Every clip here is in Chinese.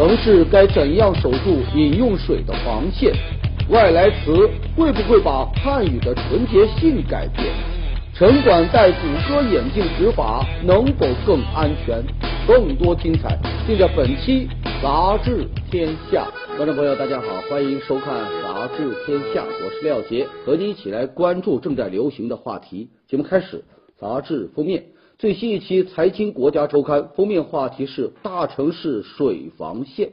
城市该怎样守住饮用水的防线？外来词会不会把汉语的纯洁性改变？城管戴谷歌眼镜执法能否更安全？更多精彩尽在本期《杂志天下》。观众朋友，大家好，欢迎收看《杂志天下》，我是廖杰，和你一起来关注正在流行的话题。节目开始，杂志封面最新一期《财经国家周刊》封面话题是“大城市水防线”。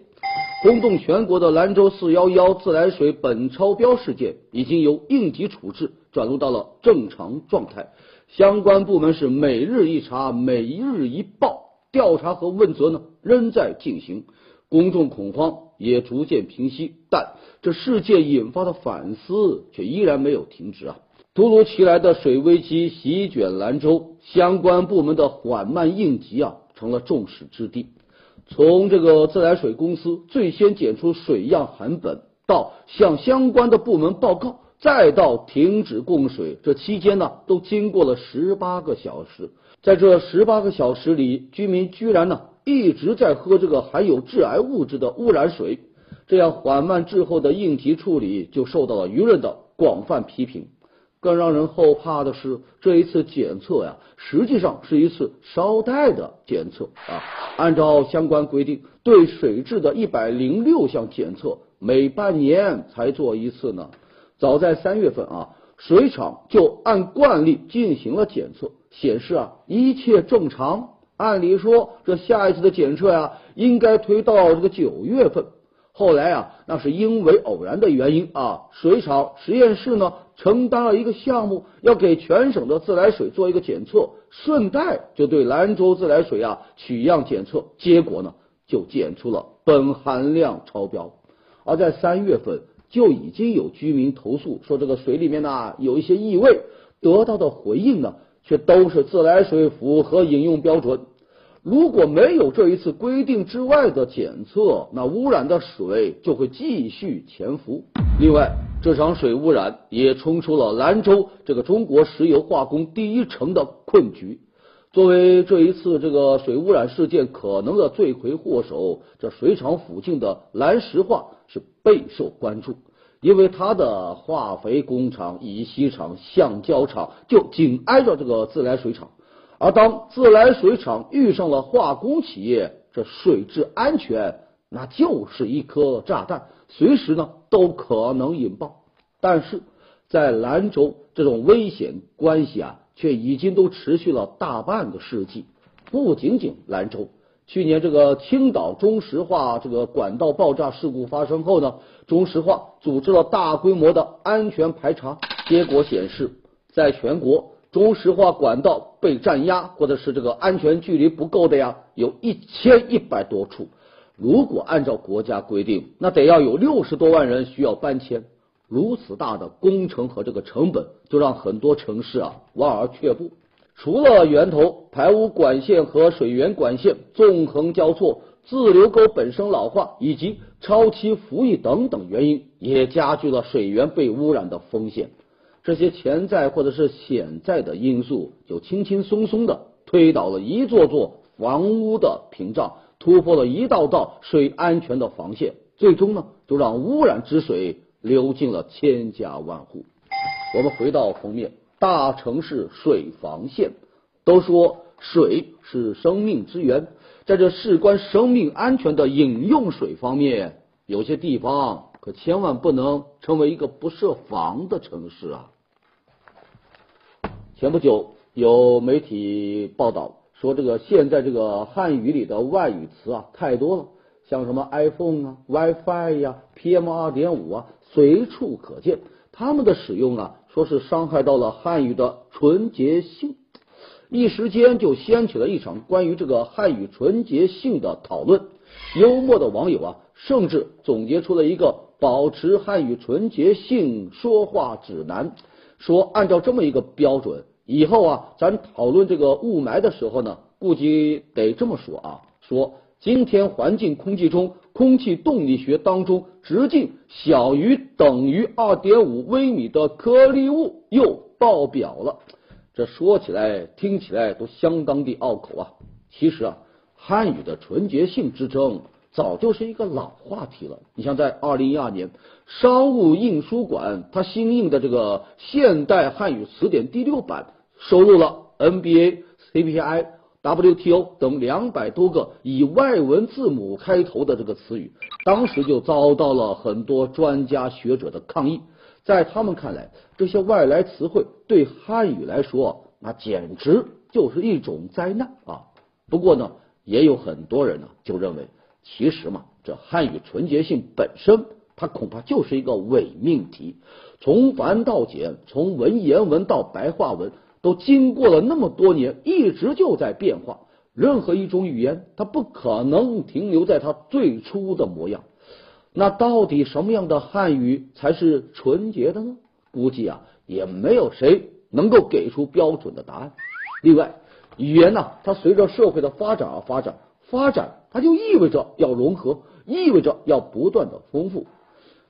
轰动全国的兰州四幺幺自来水苯超标事件，已经由应急处置转入到了正常状态。相关部门是每日一查，每日一报，调查和问责呢仍在进行。公众恐慌也逐渐平息，但这事件引发的反思却依然没有停止啊！突如其来的水危机席卷兰州，相关部门的缓慢应急啊成了众矢之的。从这个自来水公司最先检出水样含苯，到向相关的部门报告，再到停止供水，这期间呢都经过了十八个小时。在这十八个小时里，居民居然呢。一直在喝这个含有致癌物质的污染水，这样缓慢滞后的应急处理就受到了舆论的广泛批评。更让人后怕的是，这一次检测呀，实际上是一次捎带的检测啊。按照相关规定，对水质的一百零六项检测，每半年才做一次呢。早在三月份啊，水厂就按惯例进行了检测，显示啊一切正常。按理说，这下一次的检测呀，应该推到这个九月份。后来啊，那是因为偶然的原因啊，水厂实验室呢承担了一个项目，要给全省的自来水做一个检测，顺带就对兰州自来水啊取样检测，结果呢就检出了苯含量超标。而在三月份就已经有居民投诉说这个水里面呢有一些异味，得到的回应呢。却都是自来水符合饮用标准。如果没有这一次规定之外的检测，那污染的水就会继续潜伏。另外，这场水污染也冲出了兰州这个中国石油化工第一城的困局。作为这一次这个水污染事件可能的罪魁祸首，这水厂附近的兰石化是备受关注。因为它的化肥工厂、乙烯厂、橡胶厂就紧挨着这个自来水厂，而当自来水厂遇上了化工企业，这水质安全那就是一颗炸弹，随时呢都可能引爆。但是在兰州，这种危险关系啊，却已经都持续了大半个世纪。不仅仅兰州。去年这个青岛中石化这个管道爆炸事故发生后呢，中石化组织了大规模的安全排查，结果显示，在全国中石化管道被占压或者是这个安全距离不够的呀，有一千一百多处。如果按照国家规定，那得要有六十多万人需要搬迁。如此大的工程和这个成本，就让很多城市啊望而却步。除了源头排污管线和水源管线纵横交错、自流沟本身老化以及超期服役等等原因，也加剧了水源被污染的风险。这些潜在或者是潜在的因素，就轻轻松松的推倒了一座座房屋的屏障，突破了一道道水安全的防线，最终呢，就让污染之水流进了千家万户。我们回到封面。大城市水防线，都说水是生命之源，在这事关生命安全的饮用水方面，有些地方可千万不能成为一个不设防的城市啊！前不久有媒体报道说，这个现在这个汉语里的外语词啊太多了，像什么 iPhone 啊、WiFi 呀、PM 二点五啊，随处可见，他们的使用啊。说是伤害到了汉语的纯洁性，一时间就掀起了一场关于这个汉语纯洁性的讨论。幽默的网友啊，甚至总结出了一个保持汉语纯洁性说话指南，说按照这么一个标准，以后啊，咱讨论这个雾霾的时候呢，估计得这么说啊，说。今天环境空气中空气动力学当中直径小于等于二点五微米的颗粒物又爆表了。这说起来听起来都相当的拗口啊。其实啊，汉语的纯洁性之争早就是一个老话题了。你像在二零一二年，商务印书馆它新印的这个现代汉语词典第六版，收录了 NBA、CPI、WTO 等两百多个以外文字母开头的这个词语，当时就遭到了很多专家学者的抗议。在他们看来，这些外来词汇对汉语来说，那简直就是一种灾难啊！不过呢，也有很多人呢就认为，其实嘛，这汉语纯洁性本身，它恐怕就是一个伪命题。从繁到简，从文言文到白话文，都经过了那么多年，一直就在变化。任何一种语言，它不可能停留在它最初的模样。那到底什么样的汉语才是纯洁的呢？估计啊，也没有谁能够给出标准的答案。另外，语言呢，它随着社会的发展而发展，发展它就意味着要融合，意味着要不断的丰富。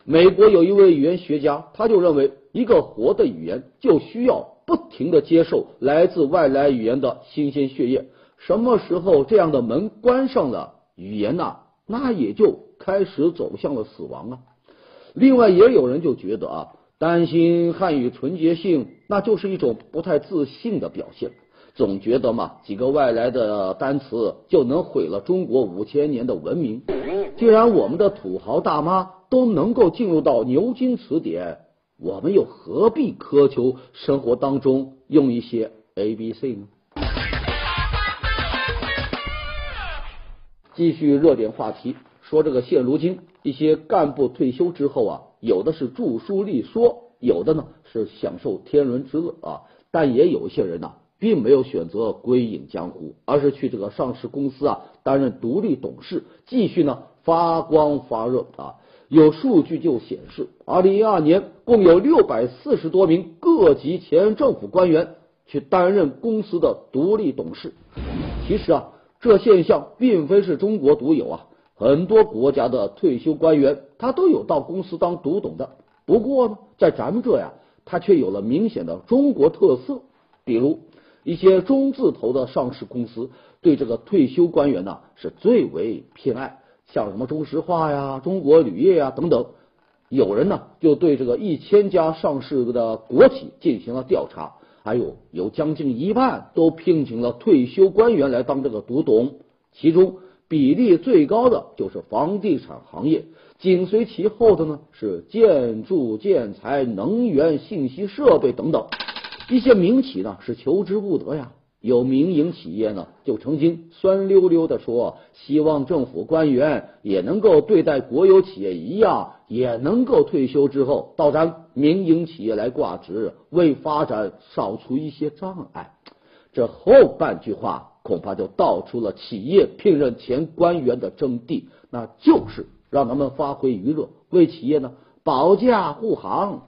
美国有一位语言学家，他就认为，一个活的语言就需要不停的接受来自外来语言的新鲜血液。什么时候这样的门关上了，语言呢，那也就。开始走向了死亡啊！另外，也有人就觉得啊，担心汉语纯洁性，那就是一种不太自信的表现。总觉得嘛，几个外来的单词就能毁了中国五千年的文明。既然我们的土豪大妈都能够进入到牛津词典，我们又何必苛求生活当中用一些 A B C 呢？继续热点话题。说这个现如今一些干部退休之后啊，有的是著书立说，有的呢是享受天伦之乐啊，但也有一些人呢，并没有选择归隐江湖，而是去这个上市公司啊担任独立董事，继续呢发光发热啊。有数据就显示，二零一二年共有六百四十多名各级前政府官员去担任公司的独立董事。其实啊，这现象并非是中国独有啊。很多国家的退休官员，他都有到公司当独董的。不过呢，在咱们这呀，他却有了明显的中国特色。比如一些中字头的上市公司，对这个退休官员呢是最为偏爱，像什么中石化呀、中国铝业呀等等。有人呢就对这个一千家上市的国企进行了调查，还有有将近一半都聘请了退休官员来当这个独董，其中。比例最高的就是房地产行业，紧随其后的呢是建筑建材、能源、信息设备等等。一些民企呢是求之不得呀，有民营企业呢就曾经酸溜溜的说，希望政府官员也能够对待国有企业一样，也能够退休之后到咱民营企业来挂职，为发展扫除一些障碍。这后半句话。恐怕就道出了企业聘任前官员的真谛，那就是让他们发挥余热，为企业呢保驾护航。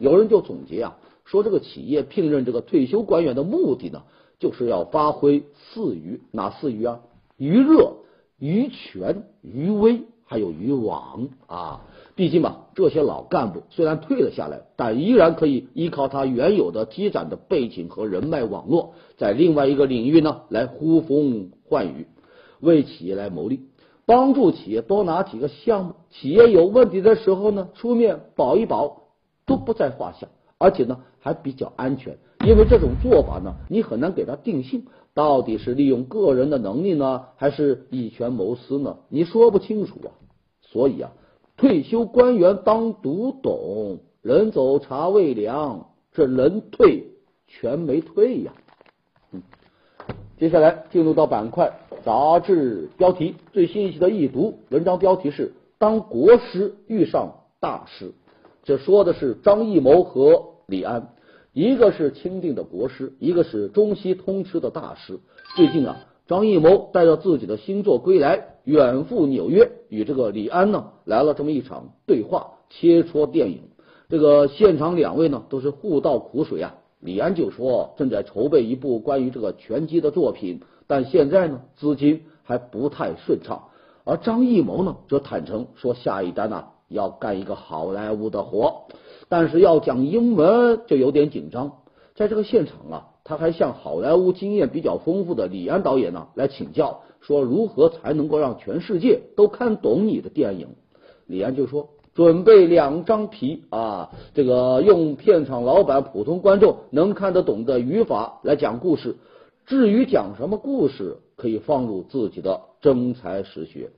有人就总结啊，说这个企业聘任这个退休官员的目的呢，就是要发挥四余，哪四余啊？余热、余权、余威，还有余网啊。毕竟嘛，这些老干部虽然退了下来，但依然可以依靠他原有的积攒的背景和人脉网络，在另外一个领域呢来呼风唤雨，为企业来谋利，帮助企业多拿几个项目。企业有问题的时候呢，出面保一保都不在话下，而且呢还比较安全。因为这种做法呢，你很难给他定性，到底是利用个人的能力呢，还是以权谋私呢？你说不清楚啊。所以啊。退休官员当独董，人走茶未凉，这人退权没退呀。嗯，接下来进入到板块杂志标题最新一期的易读文章标题是《当国师遇上大师》，这说的是张艺谋和李安，一个是钦定的国师，一个是中西通吃的大师。最近啊。张艺谋带着自己的新作归来，远赴纽约，与这个李安呢来了这么一场对话，切磋电影。这个现场两位呢都是互道苦水啊。李安就说正在筹备一部关于这个拳击的作品，但现在呢资金还不太顺畅。而张艺谋呢则坦诚说下一单呢要干一个好莱坞的活，但是要讲英文就有点紧张。在这个现场啊。他还向好莱坞经验比较丰富的李安导演呢来请教，说如何才能够让全世界都看懂你的电影。李安就说。准备两张皮啊，这个用片场老板、普通观众能看得懂的语法来讲故事。至于讲什么故事，可以放入自己的真才实学。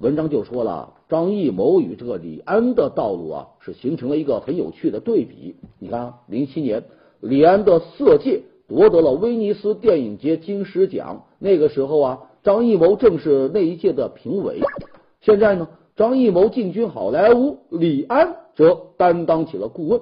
文章就说了，张艺谋与这个李安的道路啊，是形成了一个很有趣的对比。你看，零七年李安的《色戒》夺得了威尼斯电影节金狮奖，那个时候啊，张艺谋正是那一届的评委。现在呢？张艺谋进军好莱坞，李安则担当起了顾问。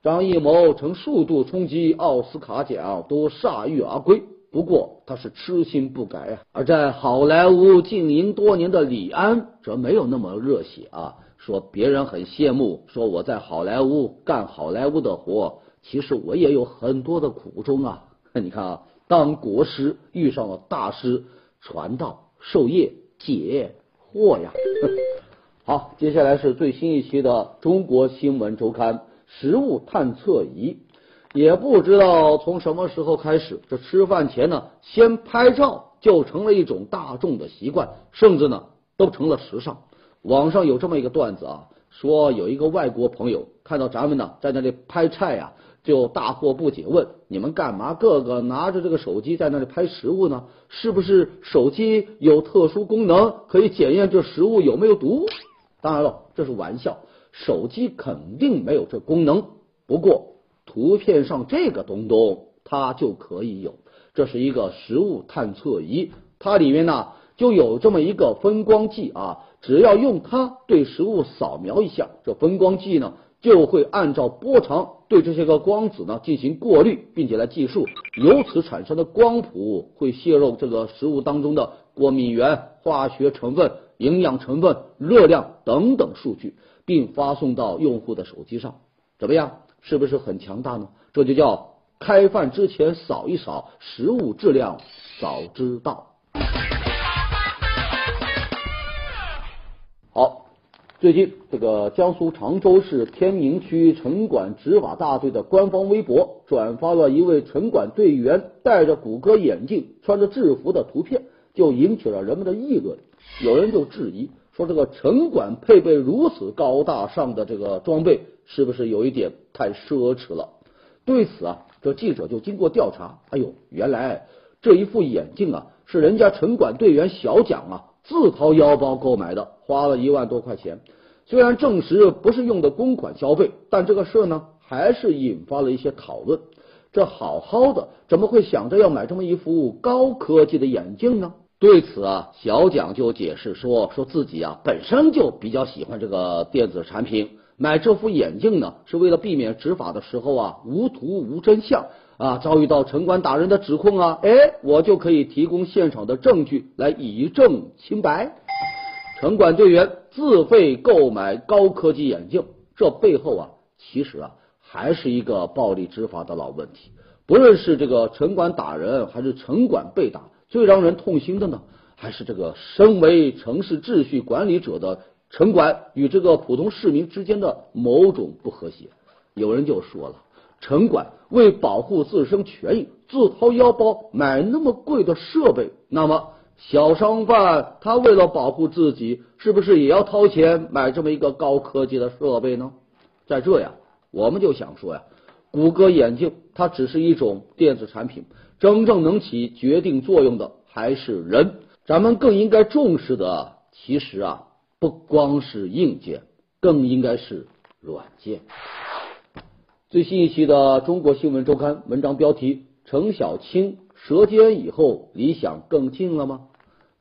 张艺谋曾数度冲击奥斯卡奖，都铩羽而归。不过他是痴心不改啊。而在好莱坞经营多年的李安则没有那么热血啊，说别人很羡慕，说我在好莱坞干好莱坞的活，其实我也有很多的苦衷啊。你看啊，当国师遇上了大师，传道授业解惑呀。好，接下来是最新一期的《中国新闻周刊》食物探测仪。也不知道从什么时候开始，这吃饭前呢，先拍照就成了一种大众的习惯，甚至呢，都成了时尚。网上有这么一个段子啊，说有一个外国朋友看到咱们呢在那里拍菜呀，就大惑不解，问你们干嘛？个个拿着这个手机在那里拍食物呢？是不是手机有特殊功能，可以检验这食物有没有毒？当然了，这是玩笑，手机肯定没有这功能。不过图片上这个东东它就可以有，这是一个食物探测仪，它里面呢就有这么一个分光计啊，只要用它对食物扫描一下，这分光计呢就会按照波长对这些个光子呢进行过滤，并且来计数，由此产生的光谱会泄露这个食物当中的过敏原、化学成分。营养成分、热量等等数据，并发送到用户的手机上，怎么样？是不是很强大呢？这就叫开饭之前扫一扫，食物质量早知道。好，最近这个江苏常州市天宁区城管执法大队的官方微博转发了一位城管队员戴着谷歌眼镜、穿着制服的图片，就引起了人们的议论。有人就质疑说，这个城管配备如此高大上的这个装备，是不是有一点太奢侈了？对此啊，这记者就经过调查，哎呦，原来这一副眼镜啊，是人家城管队员小蒋啊自掏腰包购买的，花了一万多块钱。虽然证实不是用的公款消费，但这个事呢，还是引发了一些讨论。这好好的，怎么会想着要买这么一副高科技的眼镜呢？对此啊，小蒋就解释说，说自己啊本身就比较喜欢这个电子产品，买这副眼镜呢是为了避免执法的时候啊无图无真相啊，遭遇到城管打人的指控啊，哎，我就可以提供现场的证据来以证清白。城管队员自费购买高科技眼镜，这背后啊其实啊还是一个暴力执法的老问题，不论是这个城管打人还是城管被打。最让人痛心的呢，还是这个身为城市秩序管理者的城管与这个普通市民之间的某种不和谐。有人就说了，城管为保护自身权益，自掏腰包买那么贵的设备，那么小商贩他为了保护自己，是不是也要掏钱买这么一个高科技的设备呢？在这呀，我们就想说呀，谷歌眼镜它只是一种电子产品。真正能起决定作用的还是人，咱们更应该重视的，其实啊，不光是硬件，更应该是软件。最新一期的《中国新闻周刊》文章标题：程小青舌尖以后，理想更近了吗？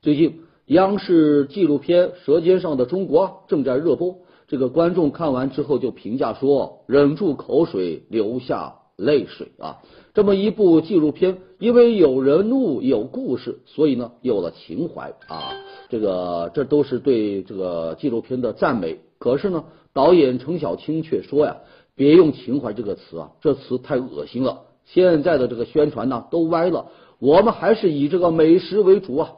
最近央视纪录片《舌尖上的中国》正在热播，这个观众看完之后就评价说：忍住口水，流下泪水啊。这么一部纪录片，因为有人物有故事，所以呢有了情怀啊。这个这都是对这个纪录片的赞美。可是呢，导演程小青却说呀：“别用情怀这个词啊，这词太恶心了。现在的这个宣传呢都歪了，我们还是以这个美食为主啊。”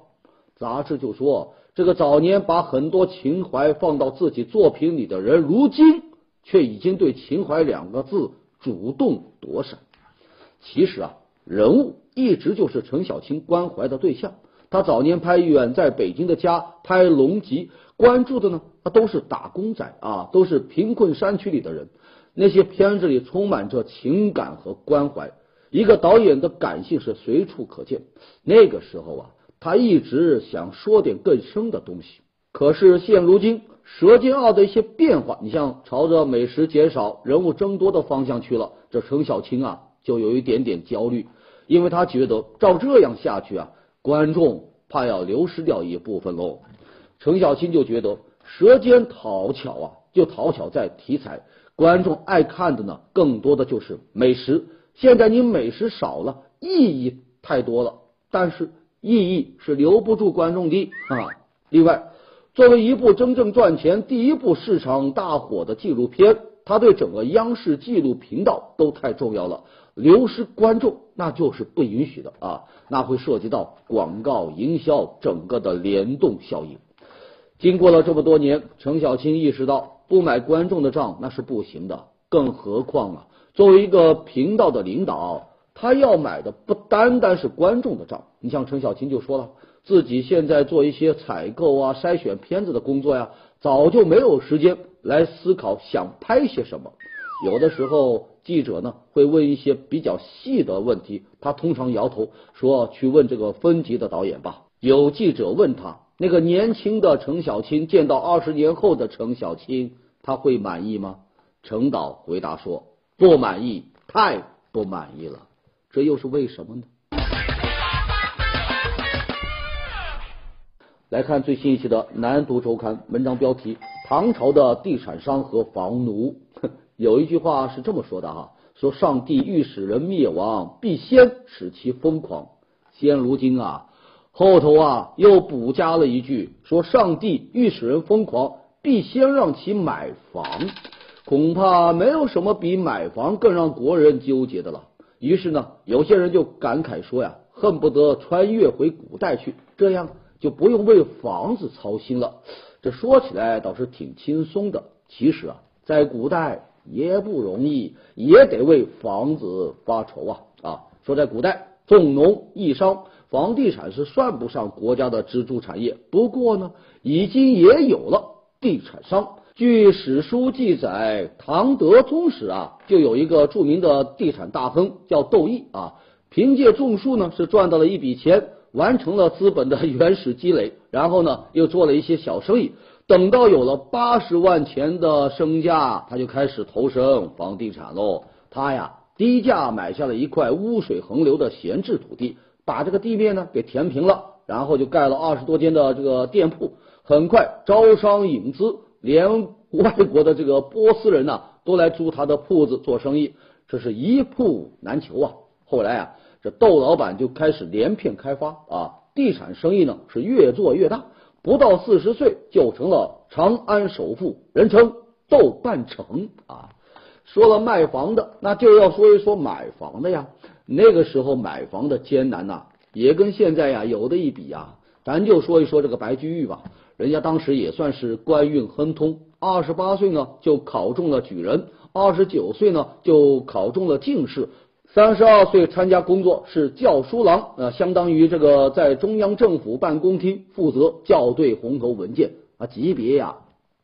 杂志就说，这个早年把很多情怀放到自己作品里的人，如今却已经对情怀两个字主动躲闪。其实啊，人物一直就是陈小青关怀的对象。他早年拍《远在北京的家》，拍《龙脊》，关注的呢，他都是打工仔啊，都是贫困山区里的人。那些片子里充满着情感和关怀，一个导演的感性是随处可见。那个时候啊，他一直想说点更深的东西。可是现如今，《舌尖二》的一些变化，你像朝着美食减少、人物增多的方向去了，这陈小青啊，就有一点点焦虑，因为他觉得照这样下去啊。观众怕要流失掉一部分喽，程小青就觉得《舌尖》讨巧啊，就讨巧在题材，观众爱看的呢，更多的就是美食。现在你美食少了，意义太多了，但是意义是留不住观众的啊。另外，作为一部真正赚钱、第一部市场大火的纪录片，它对整个央视纪录频道都太重要了。流失观众那就是不允许的啊，那会涉及到广告营销整个的联动效应。经过了这么多年，程小青意识到不买观众的账那是不行的，更何况啊，作为一个频道的领导，他要买的不单单是观众的账。你像程小青就说了，自己现在做一些采购啊、筛选片子的工作呀，早就没有时间来思考想拍些什么。有的时候，记者呢会问一些比较细的问题，他通常摇头说：“去问这个分级的导演吧。”有记者问他：“那个年轻的程小青见到二十年后的程小青，他会满意吗？”程导回答说：“不满意，太不满意了。”这又是为什么呢？来看最新一期的《南都周刊》文章标题：唐朝的地产商和房奴。有一句话是这么说的哈，说上帝欲使人灭亡，必先使其疯狂。现如今啊，后头啊又补加了一句，说上帝欲使人疯狂，必先让其买房。恐怕没有什么比买房更让国人纠结的了。于是呢，有些人就感慨说呀，恨不得穿越回古代去，这样就不用为房子操心了。这说起来倒是挺轻松的。其实啊，在古代。也不容易，也得为房子发愁啊啊！说在古代，重农抑商，房地产是算不上国家的支柱产业。不过呢，已经也有了地产商。据史书记载，唐德宗时啊，就有一个著名的地产大亨叫窦毅啊，凭借种树呢，是赚到了一笔钱，完成了资本的 原始积累，然后呢，又做了一些小生意。等到有了八十万钱的身价，他就开始投身房地产喽。他呀，低价买下了一块污水横流的闲置土地，把这个地面呢给填平了，然后就盖了二十多间的这个店铺，很快招商引资，连外国的这个波斯人呢都来租他的铺子做生意，这是一铺难求啊。后来啊，这窦老板就开始连片开发啊，地产生意呢是越做越大。不到四十岁就成了长安首富，人称豆瓣城啊。说了卖房的，那就要说一说买房的呀。那个时候买房的艰难呐，也跟现在呀有的一比呀。咱就说一说这个白居易吧，人家当时也算是官运亨通，二十八岁呢就考中了举人，二十九岁呢就考中了进士。三十二岁参加工作是校书郎，呃，相当于这个在中央政府办公厅负责校对红头文件啊，级别呀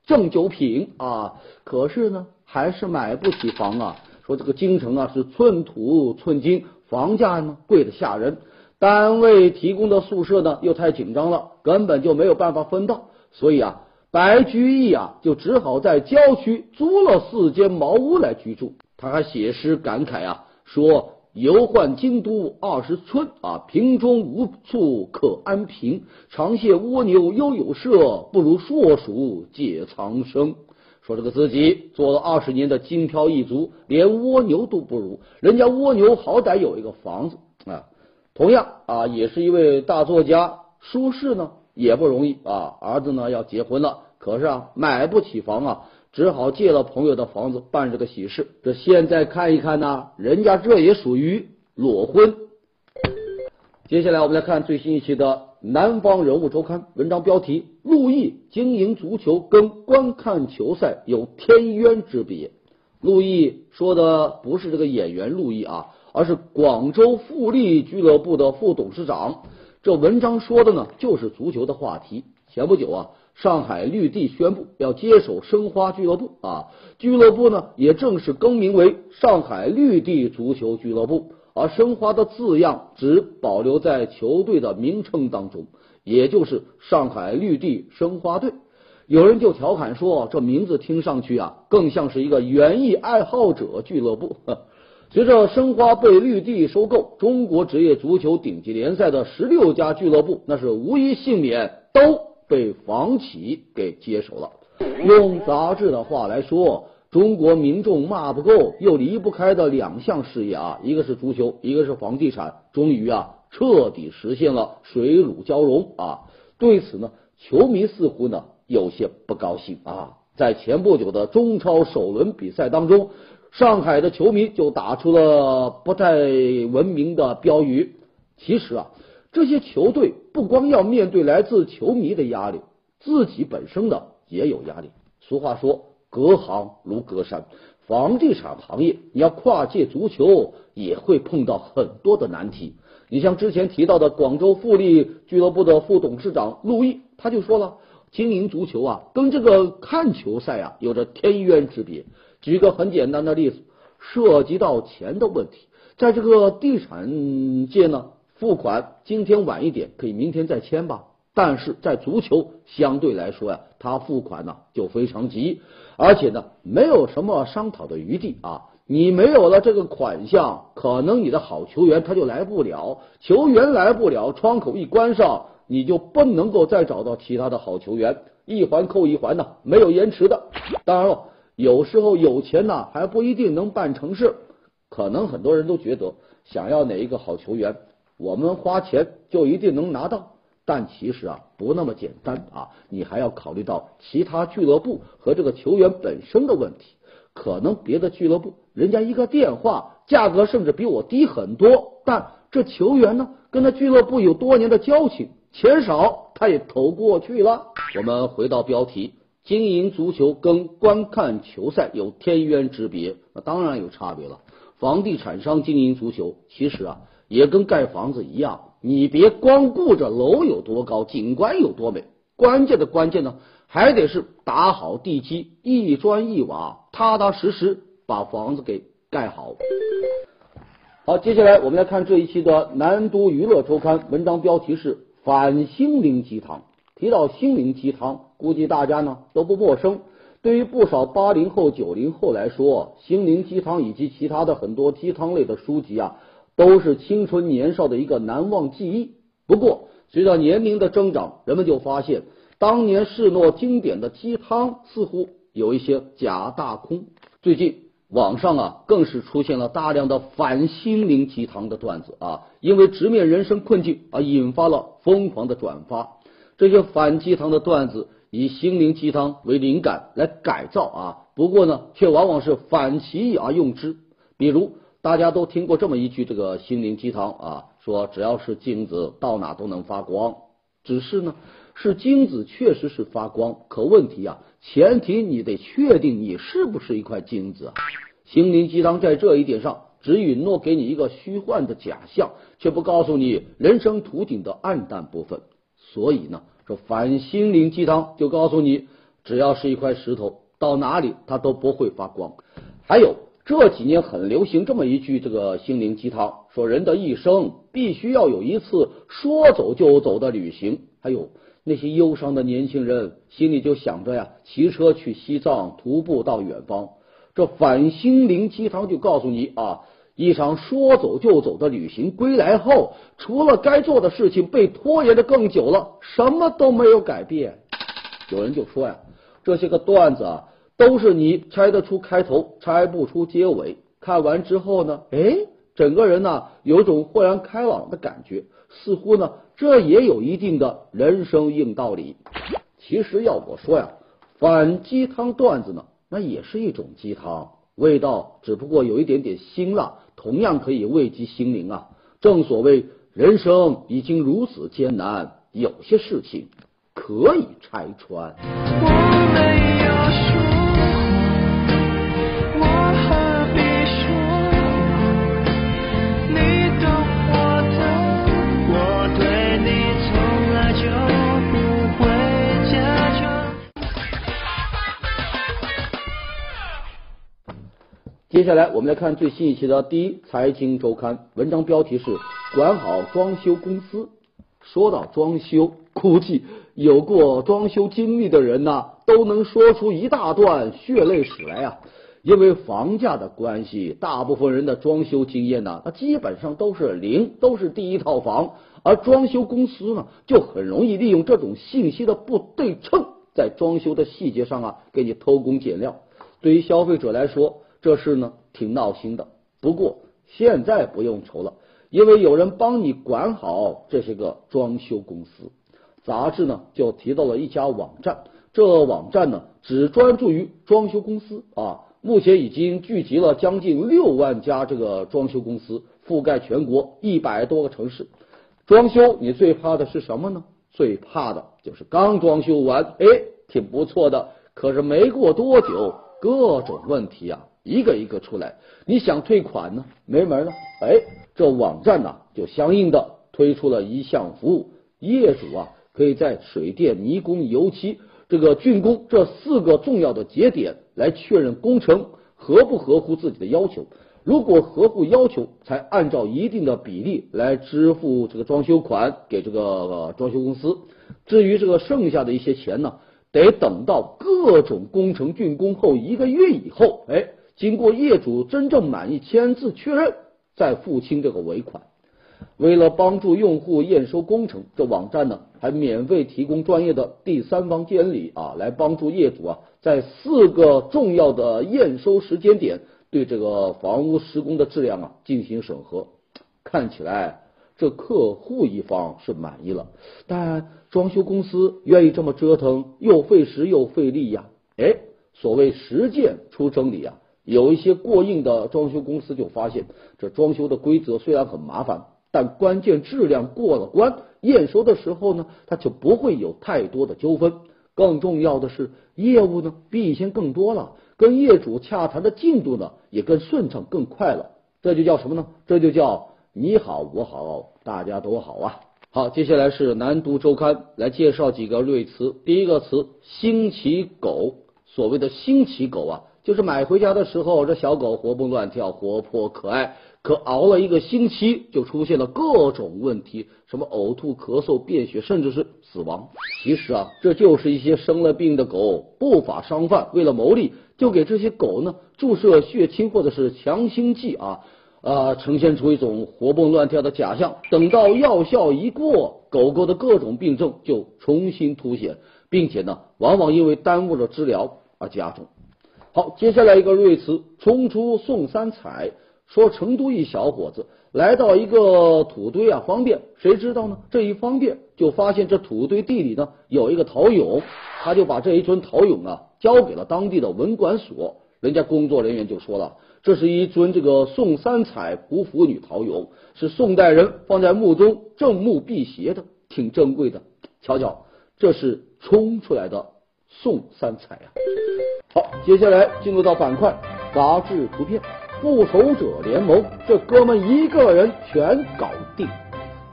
正九品啊。可是呢，还是买不起房啊。说这个京城啊是寸土寸金，房价呢贵的吓人，单位提供的宿舍呢又太紧张了，根本就没有办法分到。所以啊，白居易啊就只好在郊区租了四间茅屋来居住。他还写诗感慨啊。说游宦京都二十春啊，瓶中无处可安平。长羡蜗牛悠有舍，不如硕鼠解藏生。说这个自己做了二十年的精挑一族，连蜗牛都不如。人家蜗牛好歹有一个房子啊。同样啊，也是一位大作家，舒适呢也不容易啊。儿子呢要结婚了，可是啊买不起房啊。只好借了朋友的房子办这个喜事。这现在看一看呢，人家这也属于裸婚。接下来我们来看最新一期的《南方人物周刊》文章标题：陆毅经营足球跟观看球赛有天渊之别。陆毅说的不是这个演员陆毅啊，而是广州富力俱乐部的副董事长。这文章说的呢，就是足球的话题。前不久啊，上海绿地宣布要接手申花俱乐部啊，俱乐部呢也正式更名为上海绿地足球俱乐部，而申花的字样只保留在球队的名称当中，也就是上海绿地申花队。有人就调侃说，这名字听上去啊，更像是一个园艺爱好者俱乐部。随着申花被绿地收购，中国职业足球顶级联赛的十六家俱乐部，那是无一幸免，都被房企给接手了。用杂志的话来说，中国民众骂不够又离不开的两项事业啊，一个是足球，一个是房地产，终于啊，彻底实现了水乳交融啊。对此呢，球迷似乎呢。有些不高兴啊！在前不久的中超首轮比赛当中，上海的球迷就打出了不太文明的标语。其实啊，这些球队不光要面对来自球迷的压力，自己本身的也有压力。俗话说，隔行如隔山，房地产行业你要跨界足球，也会碰到很多的难题。你像之前提到的广州富力俱乐部的副董事长陆毅，他就说了。经营足球啊，跟这个看球赛啊有着天渊之别。举个很简单的例子，涉及到钱的问题，在这个地产界呢，付款今天晚一点可以明天再签吧。但是在足球相对来说呀，他付款呢就非常急，而且呢没有什么商讨的余地啊。你没有了这个款项，可能你的好球员他就来不了，球员来不了，窗口一关上。你就不能够再找到其他的好球员，一环扣一环呢，没有延迟的。当然了，有时候有钱呢还不一定能办成事。可能很多人都觉得想要哪一个好球员，我们花钱就一定能拿到，但其实啊不那么简单啊，你还要考虑到其他俱乐部和这个球员本身的问题。可能别的俱乐部人家一个电话价格甚至比我低很多，但这球员呢跟他俱乐部有多年的交情。钱少，他也投过去了。我们回到标题，经营足球跟观看球赛有天渊之别，那当然有差别了。房地产商经营足球，其实啊，也跟盖房子一样，你别光顾着楼有多高，景观有多美，关键的关键呢，还得是打好地基，一砖一瓦，踏踏实实把房子给盖好。好，接下来我们来看这一期的南都娱乐周刊，文章标题是。反心灵鸡汤，提到心灵鸡汤，估计大家呢都不陌生。对于不少八零后、九零后来说，心灵鸡汤以及其他的很多鸡汤类的书籍啊，都是青春年少的一个难忘记忆。不过，随着年龄的增长，人们就发现，当年世诺经典的鸡汤似乎有一些假大空。最近。网上啊，更是出现了大量的反心灵鸡汤的段子啊，因为直面人生困境而引发了疯狂的转发。这些反鸡汤的段子以心灵鸡汤为灵感来改造啊，不过呢，却往往是反其意而用之。比如大家都听过这么一句这个心灵鸡汤啊，说只要是金子，到哪都能发光。只是呢，是金子确实是发光，可问题啊。前提你得确定你是不是一块金子啊！心灵鸡汤在这一点上只允诺给你一个虚幻的假象，却不告诉你人生途景的暗淡部分。所以呢，这反心灵鸡汤就告诉你，只要是一块石头，到哪里它都不会发光。还有这几年很流行这么一句这个心灵鸡汤，说人的一生必须要有一次说走就走的旅行。还有。那些忧伤的年轻人心里就想着呀，骑车去西藏，徒步到远方。这反心灵鸡汤就告诉你啊，一场说走就走的旅行归来后，除了该做的事情被拖延的更久了，什么都没有改变。有人就说呀，这些个段子啊，都是你猜得出开头，猜不出结尾。看完之后呢，哎，整个人呢有种豁然开朗的感觉，似乎呢。这也有一定的人生硬道理。其实要我说呀，反鸡汤段子呢，那也是一种鸡汤，味道只不过有一点点辛辣，同样可以慰藉心灵啊。正所谓人生已经如此艰难，有些事情可以拆穿。接下来我们来看最新一期的第一财经周刊，文章标题是“管好装修公司”。说到装修，估计有过装修经历的人呐，都能说出一大段血泪史来啊。因为房价的关系，大部分人的装修经验呢，那基本上都是零，都是第一套房。而装修公司呢，就很容易利用这种信息的不对称，在装修的细节上啊，给你偷工减料。对于消费者来说，这事呢挺闹心的，不过现在不用愁了，因为有人帮你管好这些个装修公司。杂志呢就提到了一家网站，这网站呢只专注于装修公司啊，目前已经聚集了将近六万家这个装修公司，覆盖全国一百多个城市。装修你最怕的是什么呢？最怕的就是刚装修完，哎，挺不错的，可是没过多久，各种问题啊。一个一个出来，你想退款呢，没门了。哎，这网站呢就相应的推出了一项服务，业主啊可以在水电、泥工、油漆、这个竣工这四个重要的节点来确认工程合不合乎自己的要求。如果合乎要求，才按照一定的比例来支付这个装修款给这个装修公司。至于这个剩下的一些钱呢，得等到各种工程竣工后一个月以后，哎。经过业主真正满意签字确认，再付清这个尾款。为了帮助用户验收工程，这网站呢还免费提供专业的第三方监理啊，来帮助业主啊在四个重要的验收时间点对这个房屋施工的质量啊进行审核。看起来这客户一方是满意了，但装修公司愿意这么折腾，又费时又费力呀。哎，所谓实践出真理啊。有一些过硬的装修公司就发现，这装修的规则虽然很麻烦，但关键质量过了关，验收的时候呢，它就不会有太多的纠纷。更重要的是，业务呢比以前更多了，跟业主洽谈的进度呢也更顺畅、更快了。这就叫什么呢？这就叫你好我好大家都好啊！好，接下来是南都周刊来介绍几个瑞词。第一个词“新奇狗”，所谓的新奇狗啊。就是买回家的时候，这小狗活蹦乱跳、活泼可爱，可熬了一个星期，就出现了各种问题，什么呕吐、咳嗽、便血，甚至是死亡。其实啊，这就是一些生了病的狗，不法商贩为了牟利，就给这些狗呢注射血清或者是强心剂啊啊，呈现出一种活蹦乱跳的假象。等到药效一过，狗狗的各种病症就重新凸显，并且呢，往往因为耽误了治疗而加重。好，接下来一个瑞词，冲出送三彩。说成都一小伙子来到一个土堆啊，方便，谁知道呢？这一方便，就发现这土堆地里呢有一个陶俑，他就把这一尊陶俑啊交给了当地的文管所。人家工作人员就说了，这是一尊这个宋三彩胡服女陶俑，是宋代人放在墓中正墓辟邪的，挺珍贵的。瞧瞧，这是冲出来的送三彩啊！好，接下来进入到板块杂志图片，复仇者联盟，这哥们一个人全搞定。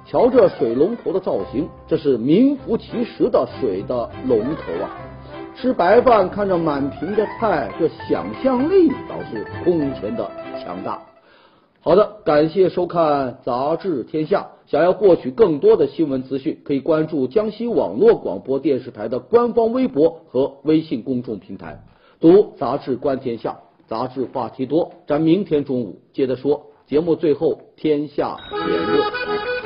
瞧这水龙头的造型，这是名副其实的水的龙头啊！吃白饭看着满屏的菜，这想象力倒是空前的强大。好的，感谢收看杂志天下。想要获取更多的新闻资讯，可以关注江西网络广播电视台的官方微博和微信公众平台。读杂志观天下，杂志话题多，咱明天中午接着说。节目最后，天下言论。